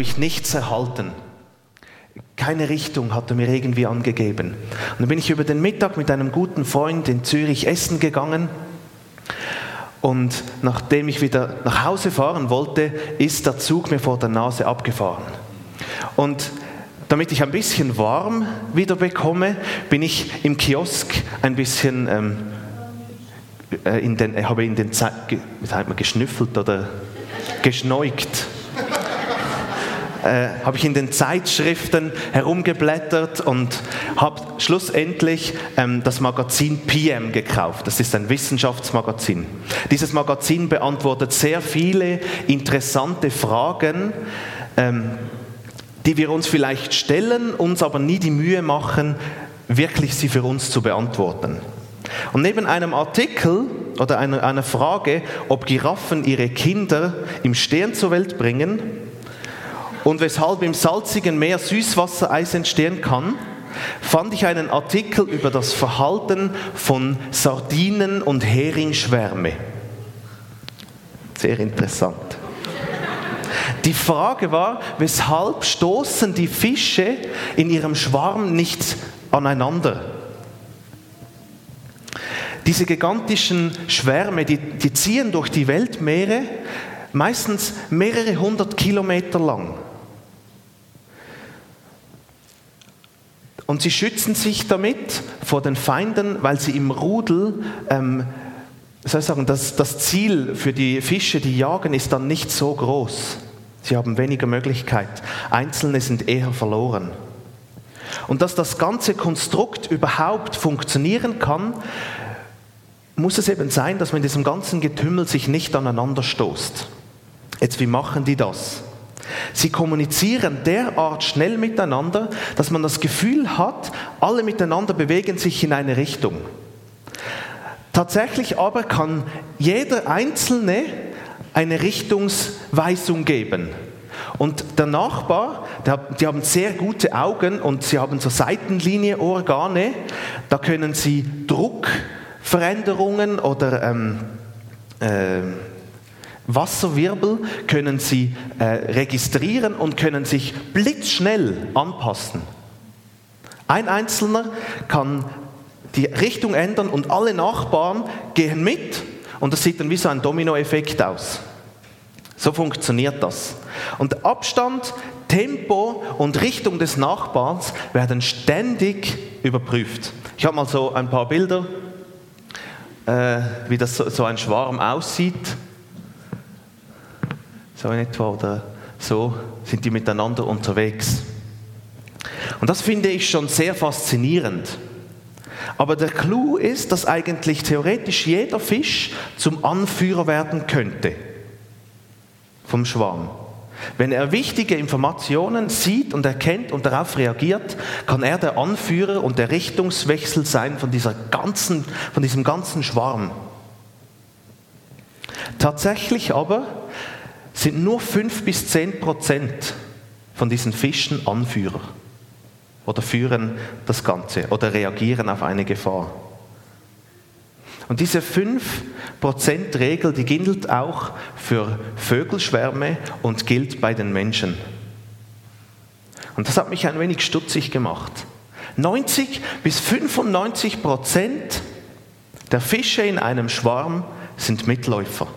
habe ich nichts erhalten. Keine Richtung hat er mir irgendwie angegeben. Und dann bin ich über den Mittag mit einem guten Freund in Zürich essen gegangen. Und nachdem ich wieder nach Hause fahren wollte, ist der Zug mir vor der Nase abgefahren. Und damit ich ein bisschen warm wieder bekomme, bin ich im Kiosk ein bisschen ähm, äh, in den, habe in den Zeit, sagt man, geschnüffelt oder geschneugt äh, habe ich in den Zeitschriften herumgeblättert und habe schlussendlich ähm, das Magazin PM gekauft. Das ist ein Wissenschaftsmagazin. Dieses Magazin beantwortet sehr viele interessante Fragen, ähm, die wir uns vielleicht stellen, uns aber nie die Mühe machen, wirklich sie für uns zu beantworten. Und neben einem Artikel oder einer, einer Frage, ob Giraffen ihre Kinder im Stehen zur Welt bringen, und weshalb im salzigen Meer Süßwassereis entstehen kann, fand ich einen Artikel über das Verhalten von Sardinen und Heringschwärme. Sehr interessant. Die Frage war, weshalb stoßen die Fische in ihrem Schwarm nicht aneinander? Diese gigantischen Schwärme, die, die ziehen durch die Weltmeere, meistens mehrere hundert Kilometer lang. Und sie schützen sich damit vor den Feinden, weil sie im Rudel, ähm, soll ich sagen, das, das Ziel für die Fische, die jagen, ist dann nicht so groß. Sie haben weniger Möglichkeit. Einzelne sind eher verloren. Und dass das ganze Konstrukt überhaupt funktionieren kann, muss es eben sein, dass man in diesem ganzen Getümmel sich nicht aneinander stoßt. Jetzt, wie machen die das? Sie kommunizieren derart schnell miteinander, dass man das Gefühl hat, alle miteinander bewegen sich in eine Richtung. Tatsächlich aber kann jeder Einzelne eine Richtungsweisung geben. Und der Nachbar, der, die haben sehr gute Augen und sie haben so Seitenlinieorgane, da können sie Druckveränderungen oder ähm, äh, Wasserwirbel können Sie äh, registrieren und können sich blitzschnell anpassen. Ein Einzelner kann die Richtung ändern und alle Nachbarn gehen mit und das sieht dann wie so ein Dominoeffekt aus. So funktioniert das. Und Abstand, Tempo und Richtung des Nachbarns werden ständig überprüft. Ich habe mal so ein paar Bilder, äh, wie das so, so ein Schwarm aussieht so in etwa oder so sind die miteinander unterwegs. Und das finde ich schon sehr faszinierend. Aber der Clou ist, dass eigentlich theoretisch jeder Fisch zum Anführer werden könnte vom Schwarm. Wenn er wichtige Informationen sieht und erkennt und darauf reagiert, kann er der Anführer und der Richtungswechsel sein von, dieser ganzen, von diesem ganzen Schwarm. Tatsächlich aber sind nur 5 bis 10 Prozent von diesen Fischen Anführer oder führen das Ganze oder reagieren auf eine Gefahr. Und diese 5%-Regel, die gilt auch für Vögelschwärme und gilt bei den Menschen. Und das hat mich ein wenig stutzig gemacht. 90 bis 95 Prozent der Fische in einem Schwarm sind Mitläufer.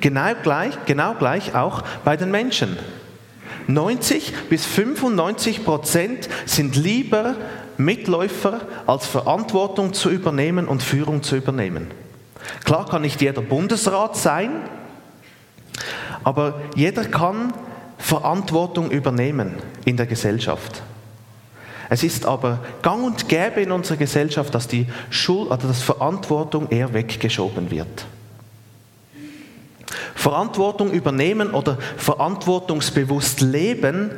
Genau gleich, genau gleich auch bei den Menschen. 90 bis 95 Prozent sind lieber Mitläufer, als Verantwortung zu übernehmen und Führung zu übernehmen. Klar kann nicht jeder Bundesrat sein, aber jeder kann Verantwortung übernehmen in der Gesellschaft. Es ist aber gang und gäbe in unserer Gesellschaft, dass die Schuld oder dass Verantwortung eher weggeschoben wird. Verantwortung übernehmen oder verantwortungsbewusst leben,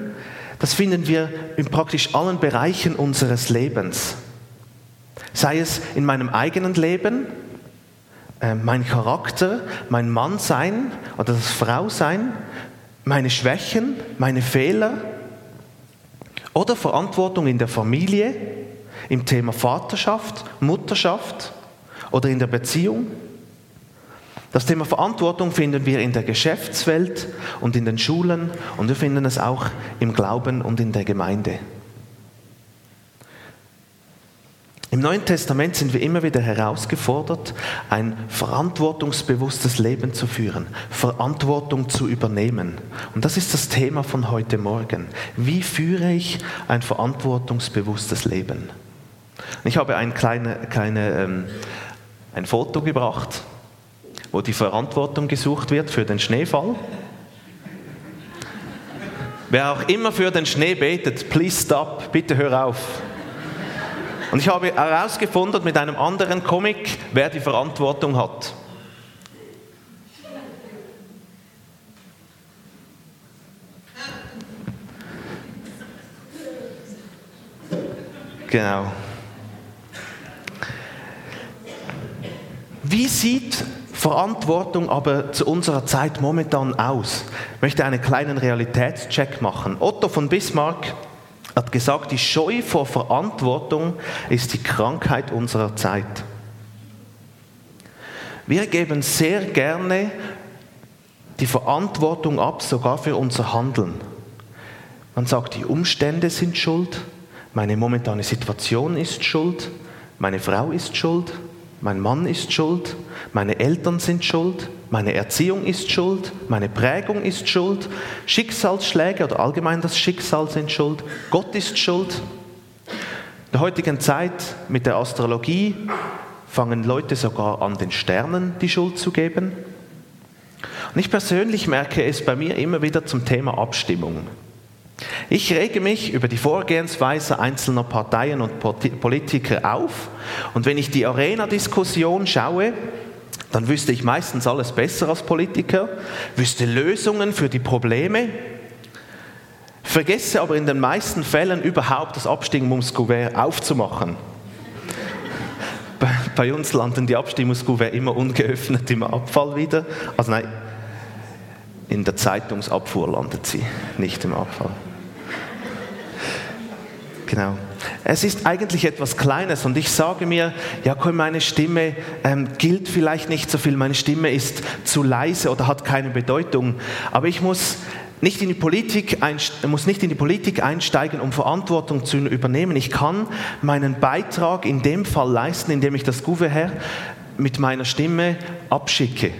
das finden wir in praktisch allen Bereichen unseres Lebens. Sei es in meinem eigenen Leben, äh, mein Charakter, mein Mannsein oder das Frausein, meine Schwächen, meine Fehler oder Verantwortung in der Familie, im Thema Vaterschaft, Mutterschaft oder in der Beziehung Das Thema Verantwortung finden wir in der Geschäftswelt und in den Schulen und wir finden es auch im Glauben und in der Gemeinde. Im Neuen Testament sind wir immer wieder herausgefordert, ein verantwortungsbewusstes Leben zu führen, Verantwortung zu übernehmen. Und das ist das Thema von heute Morgen. Wie führe ich ein verantwortungsbewusstes Leben? Ich habe ein, kleine, kleine, ähm, ein Foto gebracht, wo die Verantwortung gesucht wird für den Schneefall. Wer auch immer für den Schnee betet, please stop, bitte hör auf. Und ich habe herausgefunden mit einem anderen Comic, wer die Verantwortung hat. Genau. Wie sieht Verantwortung aber zu unserer Zeit momentan aus? Ich möchte einen kleinen Realitätscheck machen. Otto von Bismarck hat gesagt, die Scheu vor Verantwortung ist die Krankheit unserer Zeit. Wir geben sehr gerne die Verantwortung ab, sogar für unser Handeln. Man sagt, die Umstände sind schuld, meine momentane Situation ist schuld, meine Frau ist schuld, mein Mann ist schuld, meine Eltern sind schuld, meine Erziehung ist schuld, meine Prägung ist schuld, Schicksalsschläge oder allgemein das Schicksal sind schuld, Gott ist schuld. In der heutigen Zeit mit der Astrologie fangen Leute sogar an, den Sternen die Schuld zu geben. Und ich persönlich merke es bei mir immer wieder zum Thema Abstimmung. Ich rege mich über die Vorgehensweise einzelner Parteien und Politiker auf und wenn ich die Arena-Diskussion schaue, dann wüsste ich meistens alles besser als Politiker, wüsste Lösungen für die Probleme, vergesse aber in den meisten Fällen überhaupt das Abstimmungskuvert aufzumachen. Bei, uns landen die Abstimmungskuvert immer ungeöffnet im Abfall wieder. Also nein, in der Zeitungsabfuhr landet sie, nicht im Abfall. Genau. Es ist eigentlich etwas Kleines und ich sage mir, ja, komm, meine Stimme ähm, gilt vielleicht nicht so viel, meine Stimme ist zu leise oder hat keine Bedeutung, aber ich muss nicht in die Politik, muss nicht in die Politik einsteigen, um Verantwortung zu übernehmen. Ich kann meinen Beitrag in dem Fall leisten, indem ich das Gouverneur mit meiner Stimme abschicke.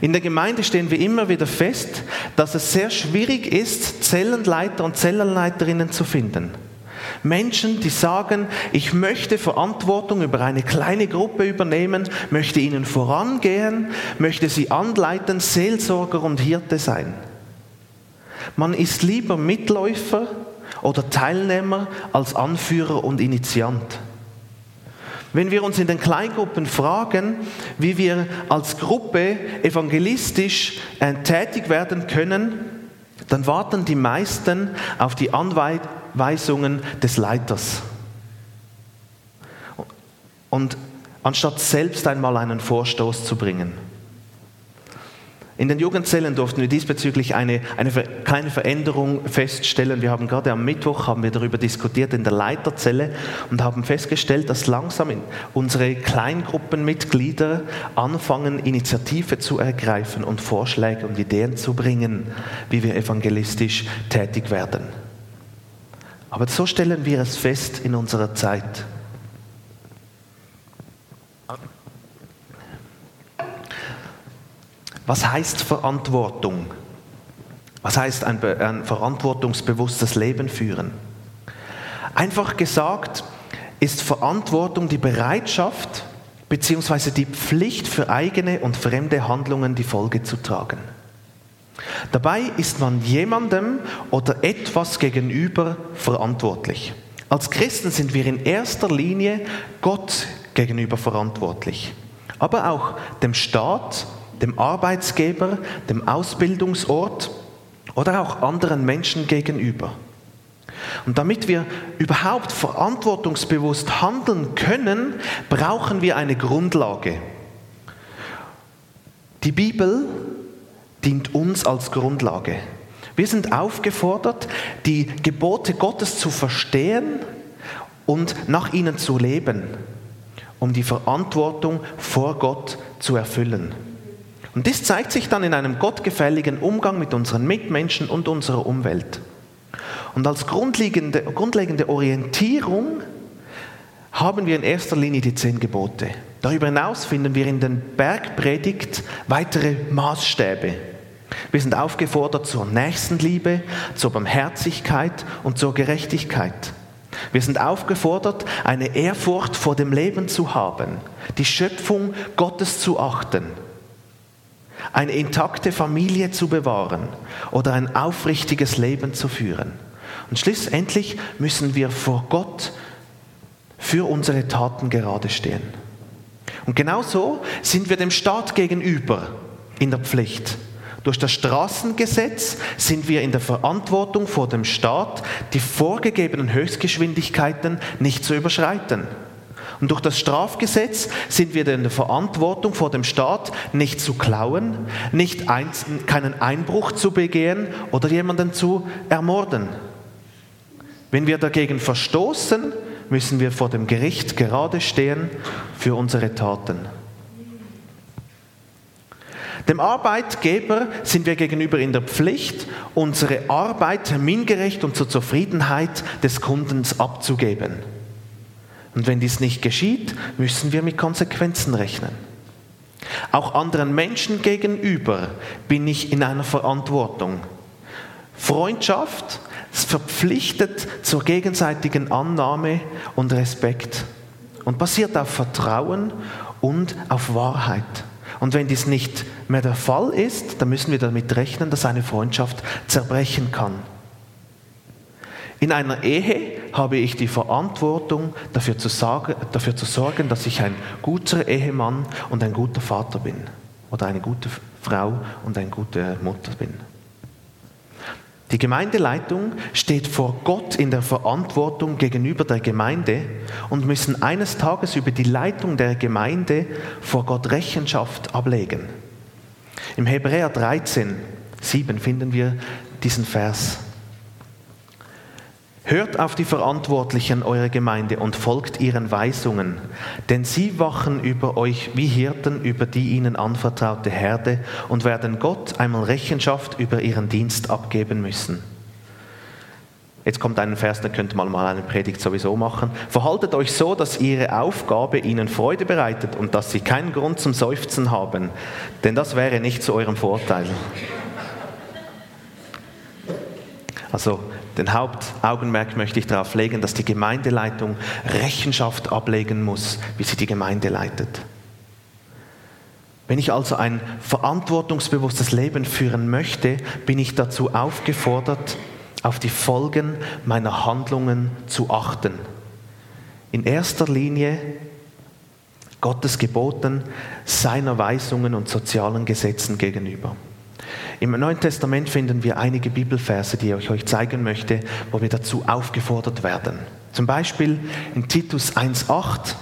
In der Gemeinde stehen wir immer wieder fest, dass es sehr schwierig ist, Zellenleiter und Zellenleiterinnen zu finden. Menschen, die sagen, ich möchte Verantwortung über eine kleine Gruppe übernehmen, möchte ihnen vorangehen, möchte sie anleiten, Seelsorger und Hirte sein. Man ist lieber Mitläufer oder Teilnehmer als Anführer und Initiant. Wenn wir uns in den Kleingruppen fragen, wie wir als Gruppe evangelistisch äh, tätig werden können, dann warten die meisten auf die Anweisungen des Leiters. Und anstatt selbst einmal einen Vorstoß zu bringen. In den Jugendzellen durften wir diesbezüglich eine, eine kleine Veränderung feststellen. Wir haben gerade am Mittwoch haben wir darüber diskutiert in der Leiterzelle und haben festgestellt, dass langsam unsere Kleingruppenmitglieder anfangen, Initiative zu ergreifen und Vorschläge und Ideen zu bringen, wie wir evangelistisch tätig werden. Aber so stellen wir es fest in unserer Zeit. Was heißt Verantwortung? Was heißt ein, ein verantwortungsbewusstes Leben führen? Einfach gesagt ist Verantwortung die Bereitschaft bzw. die Pflicht für eigene und fremde Handlungen die Folge zu tragen. Dabei ist man jemandem oder etwas gegenüber verantwortlich. Als Christen sind wir in erster Linie Gott gegenüber verantwortlich, aber auch dem Staat dem Arbeitsgeber, dem Ausbildungsort oder auch anderen Menschen gegenüber. Und damit wir überhaupt verantwortungsbewusst handeln können, brauchen wir eine Grundlage. Die Bibel dient uns als Grundlage. Wir sind aufgefordert, die Gebote Gottes zu verstehen und nach ihnen zu leben. um die Verantwortung vor Gott zu erfüllen. Und das zeigt sich dann in einem gottgefälligen Umgang mit unseren Mitmenschen und unserer Umwelt. Und als grundlegende, grundlegende Orientierung haben wir in erster Linie die zehn Gebote. Darüber hinaus finden wir in den Bergpredigt weitere Maßstäbe. Wir sind aufgefordert zur Nächstenliebe, zur Barmherzigkeit und zur Gerechtigkeit. Wir sind aufgefordert, eine Ehrfurcht vor dem Leben zu haben, die Schöpfung Gottes zu achten eine intakte Familie zu bewahren oder ein aufrichtiges Leben zu führen. Und schlussendlich müssen wir vor Gott für unsere Taten gerade stehen. Und genauso sind wir dem Staat gegenüber in der Pflicht. Durch das Straßengesetz sind wir in der Verantwortung vor dem Staat, die vorgegebenen Höchstgeschwindigkeiten nicht zu überschreiten. Und durch das Strafgesetz sind wir in der Verantwortung vor dem Staat, nicht zu klauen, nicht ein, keinen Einbruch zu begehen oder jemanden zu ermorden. Wenn wir dagegen verstoßen, müssen wir vor dem Gericht gerade stehen für unsere Taten. Dem Arbeitgeber sind wir gegenüber in der Pflicht, unsere Arbeit termingerecht und zur Zufriedenheit des Kundens abzugeben. Und wenn dies nicht geschieht, müssen wir mit Konsequenzen rechnen. Auch anderen Menschen gegenüber bin ich in einer Verantwortung. Freundschaft verpflichtet zur gegenseitigen Annahme und Respekt und basiert auf Vertrauen und auf Wahrheit. Und wenn dies nicht mehr der Fall ist, dann müssen wir damit rechnen, dass eine Freundschaft zerbrechen kann. In einer Ehe habe ich die Verantwortung, dafür zu, sagen, dafür zu sorgen, dass ich ein guter Ehemann und ein guter Vater bin. Oder eine gute Frau und eine gute Mutter bin. Die Gemeindeleitung steht vor Gott in der Verantwortung gegenüber der Gemeinde und müssen eines Tages über die Leitung der Gemeinde vor Gott Rechenschaft ablegen. Im Hebräer 13, 7 finden wir diesen Vers. Hört auf die Verantwortlichen eurer Gemeinde und folgt ihren Weisungen, denn sie wachen über euch wie Hirten über die ihnen anvertraute Herde und werden Gott einmal Rechenschaft über ihren Dienst abgeben müssen. Jetzt kommt ein Vers, da könnte man mal eine Predigt sowieso machen. Verhaltet euch so, dass ihre Aufgabe ihnen Freude bereitet und dass sie keinen Grund zum Seufzen haben, denn das wäre nicht zu eurem Vorteil. Also den Hauptaugenmerk möchte ich darauf legen, dass die Gemeindeleitung Rechenschaft ablegen muss, wie sie die Gemeinde leitet. Wenn ich also ein verantwortungsbewusstes Leben führen möchte, bin ich dazu aufgefordert, auf die Folgen meiner Handlungen zu achten. In erster Linie Gottes Geboten, seiner Weisungen und sozialen Gesetzen gegenüber. Im Neuen Testament finden wir einige Bibelverse, die ich euch zeigen möchte, wo wir dazu aufgefordert werden. Zum Beispiel in Titus 1.8,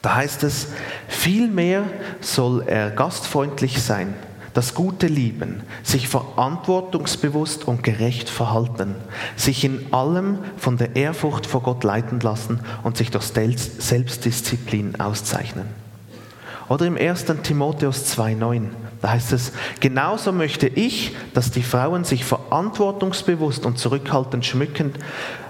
da heißt es, vielmehr soll er gastfreundlich sein, das Gute lieben, sich verantwortungsbewusst und gerecht verhalten, sich in allem von der Ehrfurcht vor Gott leiten lassen und sich durch Selbstdisziplin auszeichnen. Oder im 1. Timotheus 2.9, da heißt es, genauso möchte ich, dass die Frauen sich verantwortungsbewusst und zurückhaltend schmücken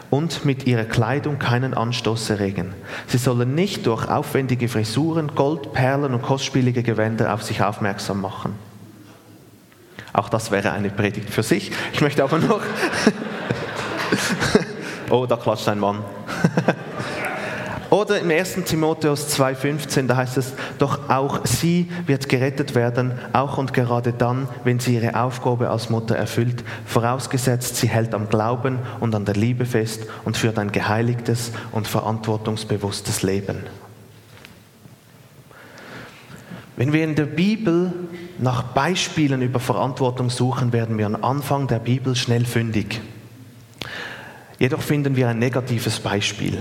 und mit ihrer Kleidung keinen Anstoß erregen. Sie sollen nicht durch aufwendige Frisuren, Gold, Perlen und kostspielige Gewänder auf sich aufmerksam machen. Auch das wäre eine Predigt für sich. Ich möchte aber noch... oh, da klatscht ein Mann. Oder im 1. Timotheus 2,15, da heißt es, doch auch sie wird gerettet werden, auch und gerade dann, wenn sie ihre Aufgabe als Mutter erfüllt, vorausgesetzt, sie hält am Glauben und an der Liebe fest und führt ein geheiligtes und verantwortungsbewusstes Leben. Wenn wir in der Bibel nach Beispielen über Verantwortung suchen, werden wir am Anfang der Bibel schnell fündig. Jedoch finden wir ein negatives Beispiel.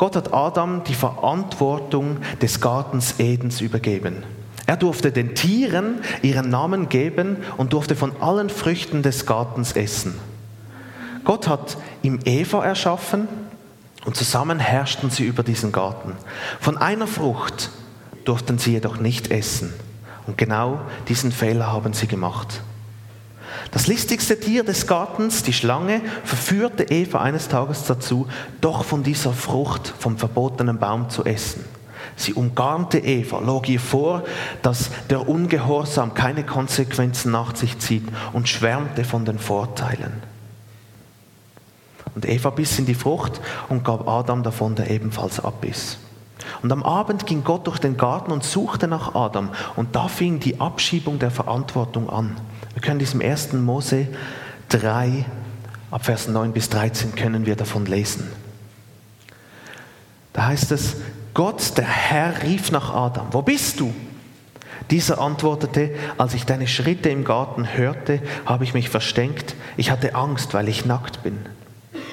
Gott hat Adam die Verantwortung des Gartens Edens übergeben. Er durfte den Tieren ihren Namen geben und durfte von allen Früchten des Gartens essen. Gott hat ihm Eva erschaffen Und zusammen herrschten sie über diesen Garten. Von einer Frucht durften sie jedoch nicht essen. Und genau diesen Fehler haben sie gemacht. Das listigste Tier des Gartens, die Schlange, verführte Eva eines Tages dazu, doch von dieser Frucht vom verbotenen Baum zu essen. Sie umgarnte Eva, log ihr vor, dass der Ungehorsam keine Konsequenzen nach sich zieht und schwärmte von den Vorteilen. Und Eva biss in die Frucht und gab Adam davon, der ebenfalls abbiss. Und am Abend ging Gott durch den Garten und suchte nach Adam. Und da fing die Abschiebung der Verantwortung an. Wir können diesem 1. Mose 3, ab Vers 9 bis 13 können wir davon lesen. Da heißt es, Gott, der Herr, rief nach Adam, wo bist du? Dieser antwortete, als ich deine Schritte im Garten hörte, habe ich mich versteckt. Ich hatte Angst, weil ich nackt bin.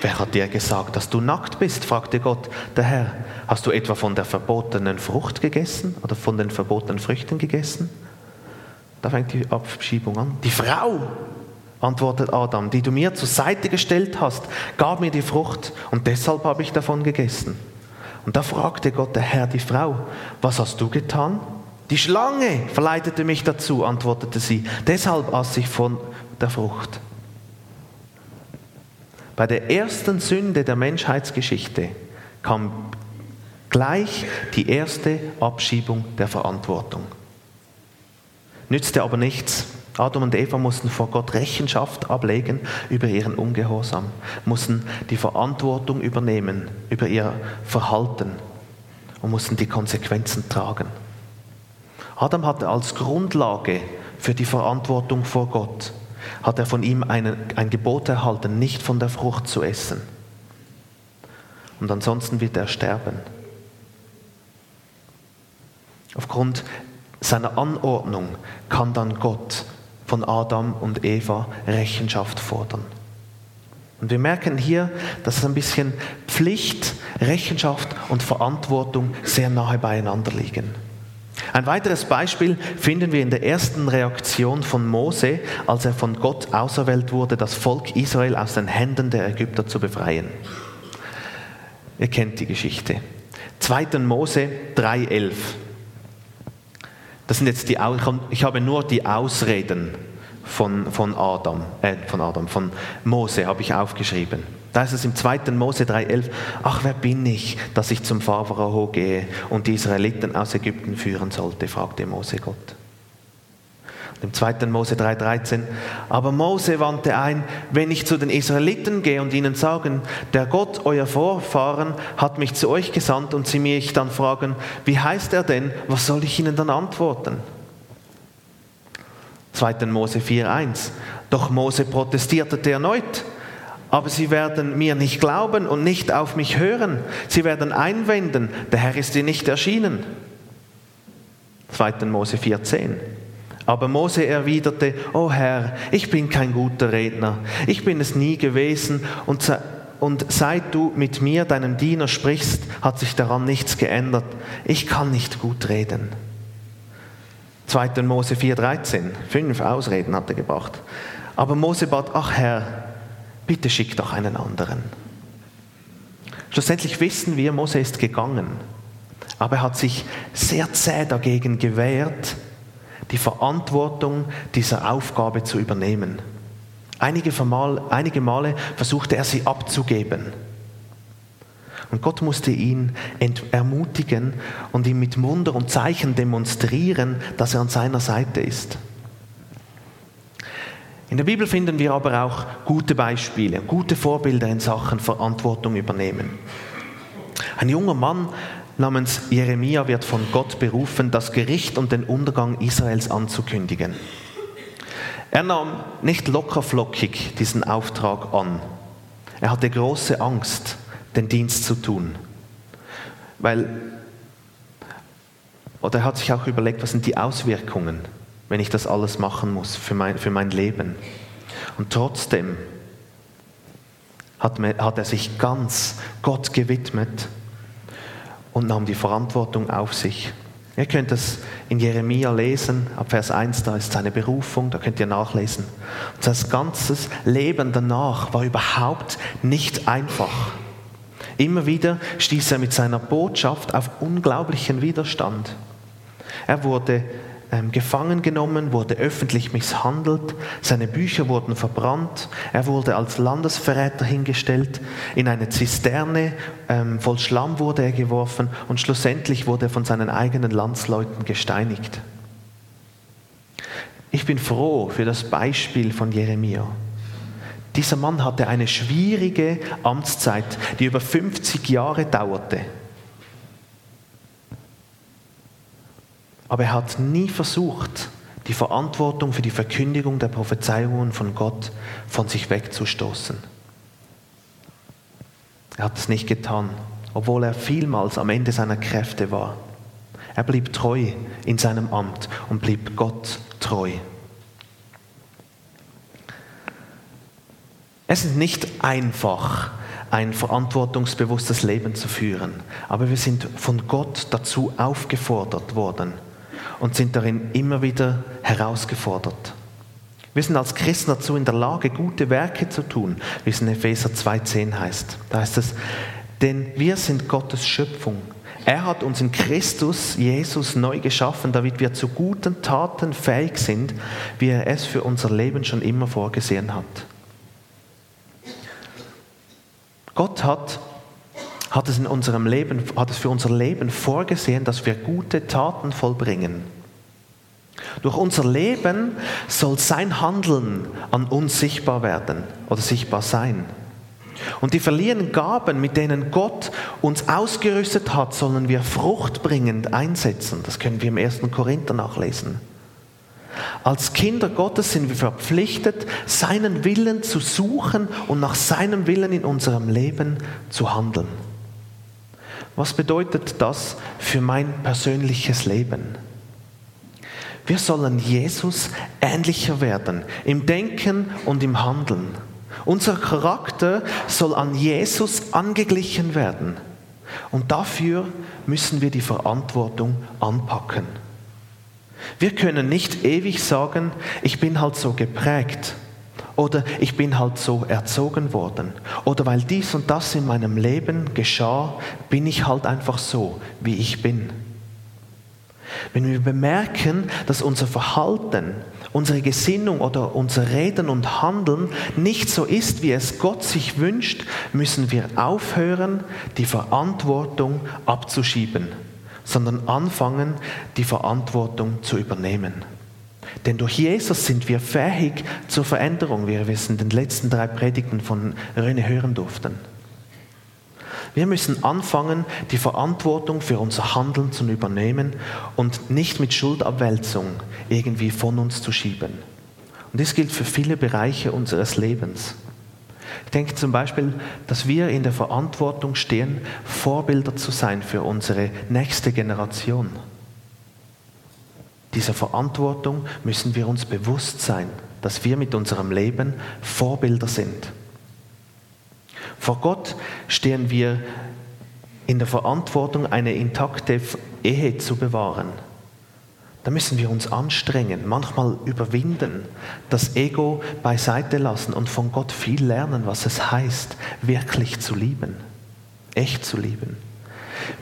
Wer hat dir gesagt, dass du nackt bist? fragte Gott, der Herr. Hast du etwa von der verbotenen Frucht gegessen oder von den verbotenen Früchten gegessen? Da fängt die Abschiebung an. Die Frau, antwortet Adam, die du mir zur Seite gestellt hast, gab mir die Frucht und deshalb habe ich davon gegessen. Und da fragte Gott der Herr die Frau, was hast du getan? Die Schlange verleitete mich dazu, antwortete sie. Deshalb aß ich von der Frucht. Bei der ersten Sünde der Menschheitsgeschichte kam gleich die erste Abschiebung der Verantwortung. Nützte aber nichts. Adam und Eva mussten vor Gott Rechenschaft ablegen über ihren Ungehorsam, mussten die Verantwortung übernehmen über ihr Verhalten und mussten die Konsequenzen tragen. Adam hatte als Grundlage für die Verantwortung vor Gott, hat er von ihm eine, ein Gebot erhalten, nicht von der Frucht zu essen. Und ansonsten wird er sterben. Aufgrund seiner Anordnung kann dann Gott von Adam und Eva Rechenschaft fordern. Und wir merken hier, dass ein bisschen Pflicht, Rechenschaft und Verantwortung sehr nahe beieinander liegen. Ein weiteres Beispiel finden wir in der ersten Reaktion von Mose, als er von Gott auserwählt wurde, das Volk Israel aus den Händen der Ägypter zu befreien. Ihr kennt die Geschichte. 2. Mose 3,11. Das sind jetzt die, ich habe nur die Ausreden von, von Adam, äh, von Adam, von Mose habe ich aufgeschrieben. Da ist es im 2. Mose 3,11, ach, wer bin ich, dass ich zum Pharao gehe und die Israeliten aus Ägypten führen sollte, fragte Mose Gott im 2. Mose 3,13. Aber Mose wandte ein, wenn ich zu den Israeliten gehe und ihnen sagen, der Gott, euer Vorfahren, hat mich zu euch gesandt und sie mich dann fragen, wie heißt er denn, was soll ich ihnen dann antworten? 2. Mose 4,1. Doch Mose protestierte erneut. Aber sie werden mir nicht glauben und nicht auf mich hören. Sie werden einwenden, der Herr ist dir nicht erschienen. 2. Mose 4,10. Aber Mose erwiderte, O Herr, ich bin kein guter Redner, ich bin es nie gewesen und, und seit du mit mir, deinem Diener, sprichst, hat sich daran nichts geändert. Ich kann nicht gut reden. 2. Mose 4,13, fünf Ausreden hat er gebracht. Aber Mose bat, ach Herr, bitte schick doch einen anderen. Schlussendlich wissen wir, Mose ist gegangen, aber er hat sich sehr zäh dagegen gewehrt, die Verantwortung dieser Aufgabe zu übernehmen. Einige Mal, einige Male versuchte er sie abzugeben. Und Gott musste ihn ermutigen und ihm mit Wunder und Zeichen demonstrieren, dass er an seiner Seite ist. In der Bibel finden wir aber auch gute Beispiele, gute Vorbilder in Sachen Verantwortung übernehmen. Ein junger Mann namens Jeremia wird von Gott berufen, das Gericht und den Untergang Israels anzukündigen. Er nahm nicht lockerflockig diesen Auftrag an. Er hatte große Angst, den Dienst zu tun. Weil, oder er hat sich auch überlegt, was sind die Auswirkungen, wenn ich das alles machen muss für mein, für mein Leben. Und trotzdem hat, hat er sich ganz Gott gewidmet und nahm die Verantwortung auf sich. Ihr könnt das in Jeremia lesen, ab Vers 1, da ist seine Berufung, da könnt ihr nachlesen. Und sein ganzes Leben danach war überhaupt nicht einfach. Immer wieder stieß er mit seiner Botschaft auf unglaublichen Widerstand. Er wurde ähm, gefangen genommen, wurde öffentlich misshandelt, seine Bücher wurden verbrannt, er wurde als Landesverräter hingestellt, in eine Zisterne ähm, voll Schlamm wurde er geworfen und schlussendlich wurde er von seinen eigenen Landsleuten gesteinigt. Ich bin froh für das Beispiel von Jeremia. Dieser Mann hatte eine schwierige Amtszeit, die über 50 Jahre dauerte. Aber er hat nie versucht, die Verantwortung für die Verkündigung der Prophezeiungen von Gott von sich wegzustoßen. Er hat es nicht getan, obwohl er vielmals am Ende seiner Kräfte war. Er blieb treu in seinem Amt und blieb Gott treu. Es ist nicht einfach, ein verantwortungsbewusstes Leben zu führen, aber wir sind von Gott dazu aufgefordert worden und sind darin immer wieder herausgefordert. Wir sind als Christen dazu in der Lage, gute Werke zu tun, wie es in Epheser 2,10 heißt. Da heißt es, denn wir sind Gottes Schöpfung. Er hat uns in Christus, Jesus, neu geschaffen, damit wir zu guten Taten fähig sind, wie er es für unser Leben schon immer vorgesehen hat. Gott hat, hat, es in unserem Leben, hat es für unser Leben vorgesehen, dass wir gute Taten vollbringen. Durch unser Leben soll sein Handeln an uns sichtbar werden oder sichtbar sein. Und die verliehenen Gaben, mit denen Gott uns ausgerüstet hat, sollen wir fruchtbringend einsetzen. Das können wir im 1. Korinther nachlesen. Als Kinder Gottes sind wir verpflichtet, seinen Willen zu suchen und nach seinem Willen in unserem Leben zu handeln. Was bedeutet das für mein persönliches Leben? Wir sollen Jesus ähnlicher werden, im Denken und im Handeln. Unser Charakter soll an Jesus angeglichen werden. Und dafür müssen wir die Verantwortung anpacken. Wir können nicht ewig sagen, ich bin halt so geprägt oder ich bin halt so erzogen worden oder weil dies und das in meinem Leben geschah, bin ich halt einfach so, wie ich bin. Wenn wir bemerken, dass unser Verhalten, unsere Gesinnung oder unser Reden und Handeln nicht so ist, wie es Gott sich wünscht, müssen wir aufhören, die Verantwortung abzuschieben sondern anfangen, die Verantwortung zu übernehmen. Denn durch Jesus sind wir fähig zur Veränderung, wie wir es in den letzten drei Predigten von Röne hören durften. Wir müssen anfangen, die Verantwortung für unser Handeln zu übernehmen und nicht mit Schuldabwälzung irgendwie von uns zu schieben. Und dies gilt für viele Bereiche unseres Lebens. Ich denke zum Beispiel, dass wir in der Verantwortung stehen, Vorbilder zu sein für unsere nächste Generation. Dieser Verantwortung müssen wir uns bewusst sein, dass wir mit unserem Leben Vorbilder sind. Vor Gott stehen wir in der Verantwortung, eine intakte Ehe zu bewahren. Da müssen wir uns anstrengen, manchmal überwinden, das Ego beiseite lassen und von Gott viel lernen, was es heißt, wirklich zu lieben, echt zu lieben.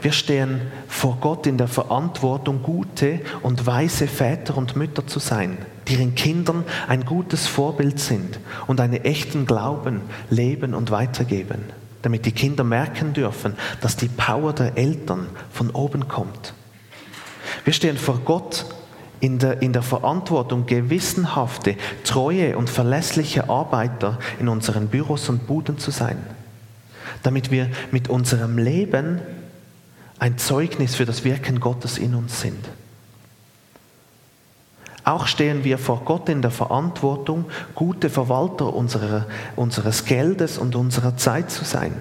Wir stehen vor Gott in der Verantwortung, gute und weise Väter und Mütter zu sein, die ihren Kindern ein gutes Vorbild sind und einen echten Glauben leben und weitergeben, damit die Kinder merken dürfen, dass die Power der Eltern von oben kommt. Wir stehen vor Gott in der, in der Verantwortung, gewissenhafte, treue und verlässliche Arbeiter in unseren Büros und Buden zu sein, damit wir mit unserem Leben ein Zeugnis für das Wirken Gottes in uns sind. Auch stehen wir vor Gott in der Verantwortung, gute Verwalter unserer, unseres Geldes und unserer Zeit zu sein.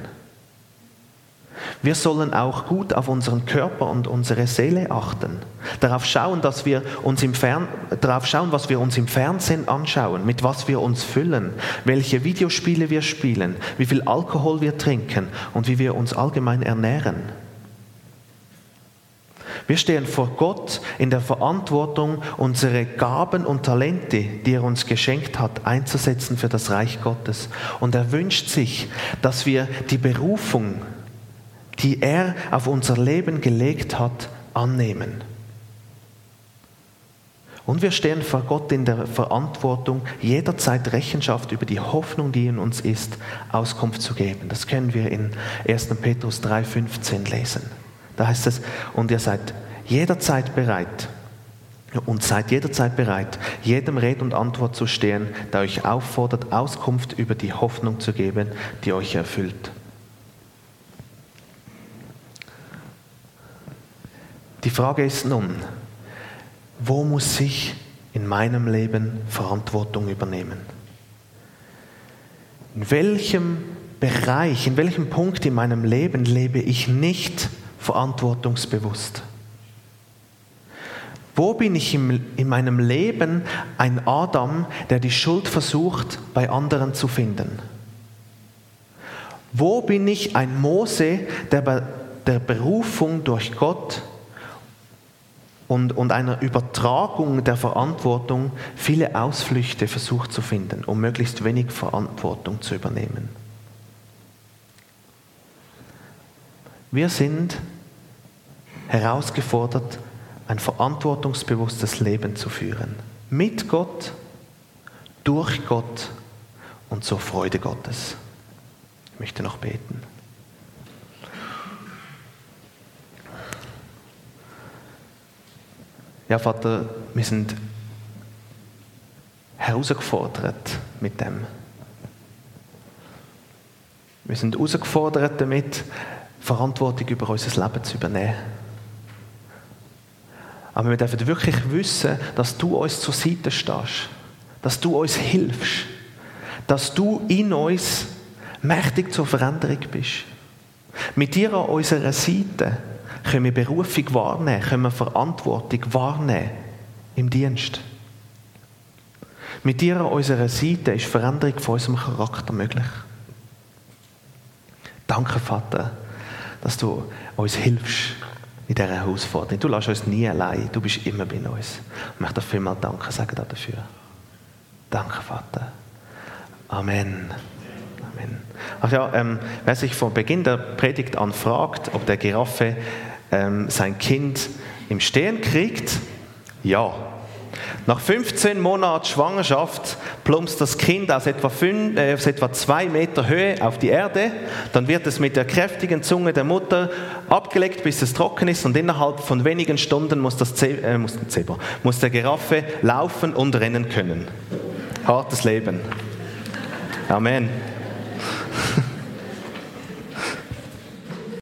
Wir sollen auch gut auf unseren Körper und unsere Seele achten. Darauf schauen, dass wir uns im Fern darauf schauen, was wir uns im Fernsehen anschauen, mit was wir uns füllen, welche Videospiele wir spielen, wie viel Alkohol wir trinken und wie wir uns allgemein ernähren. Wir stehen vor Gott in der Verantwortung, unsere Gaben und Talente, die er uns geschenkt hat, einzusetzen für das Reich Gottes. Und er wünscht sich, dass wir die Berufung die er auf unser Leben gelegt hat, annehmen. Und wir stehen vor Gott in der Verantwortung, jederzeit Rechenschaft über die Hoffnung, die in uns ist, Auskunft zu geben. Das können wir in 1. Petrus 3,15 lesen. Da heißt es, und ihr seid jederzeit bereit und seid jederzeit bereit, jedem Red und Antwort zu stehen, der euch auffordert, Auskunft über die Hoffnung zu geben, die euch erfüllt. Die Frage ist nun, wo muss ich in meinem Leben Verantwortung übernehmen? In welchem Bereich, in welchem Punkt in meinem Leben lebe ich nicht verantwortungsbewusst? Wo bin ich in meinem Leben ein Adam, der die Schuld versucht, bei anderen zu finden? Wo bin ich ein Mose, der bei der Berufung durch Gott und, und einer Übertragung der Verantwortung viele Ausflüchte versucht zu finden, um möglichst wenig Verantwortung zu übernehmen. Wir sind herausgefordert, ein verantwortungsbewusstes Leben zu führen. Mit Gott, durch Gott und zur Freude Gottes. Ich möchte noch beten. Ja, Vater, wir sind herausgefordert mit dem. Wir sind herausgefordert damit, Verantwortung über unser Leben zu übernehmen. Aber wir dürfen wirklich wissen, dass du uns zur Seite stehst, dass du uns hilfst, dass du in uns mächtig zur Veränderung bist. Mit dir an unserer Seite können wir Berufung wahrnehmen, können wir Verantwortung wahrnehmen im Dienst. Mit dir an unserer Seite ist Veränderung von unserem Charakter möglich. Danke, Vater, dass du uns hilfst in dieser Herausforderung. Du lässt uns nie allein, du bist immer bei uns. Ich möchte dir vielmals Danke sagen dafür. Danke, Vater. Amen. Amen. Ach ja, ähm, wer sich von Beginn der Predigt an fragt, ob der Giraffe ähm, sein Kind im Stehen kriegt? Ja. Nach 15 Monaten Schwangerschaft plumpst das Kind aus etwa, fünf, äh, aus etwa zwei Meter Höhe auf die Erde. Dann wird es mit der kräftigen Zunge der Mutter abgelegt, bis es trocken ist. Und innerhalb von wenigen Stunden muss, das Ze äh, muss, Zebra, muss der Giraffe laufen und rennen können. Hartes Leben. Amen.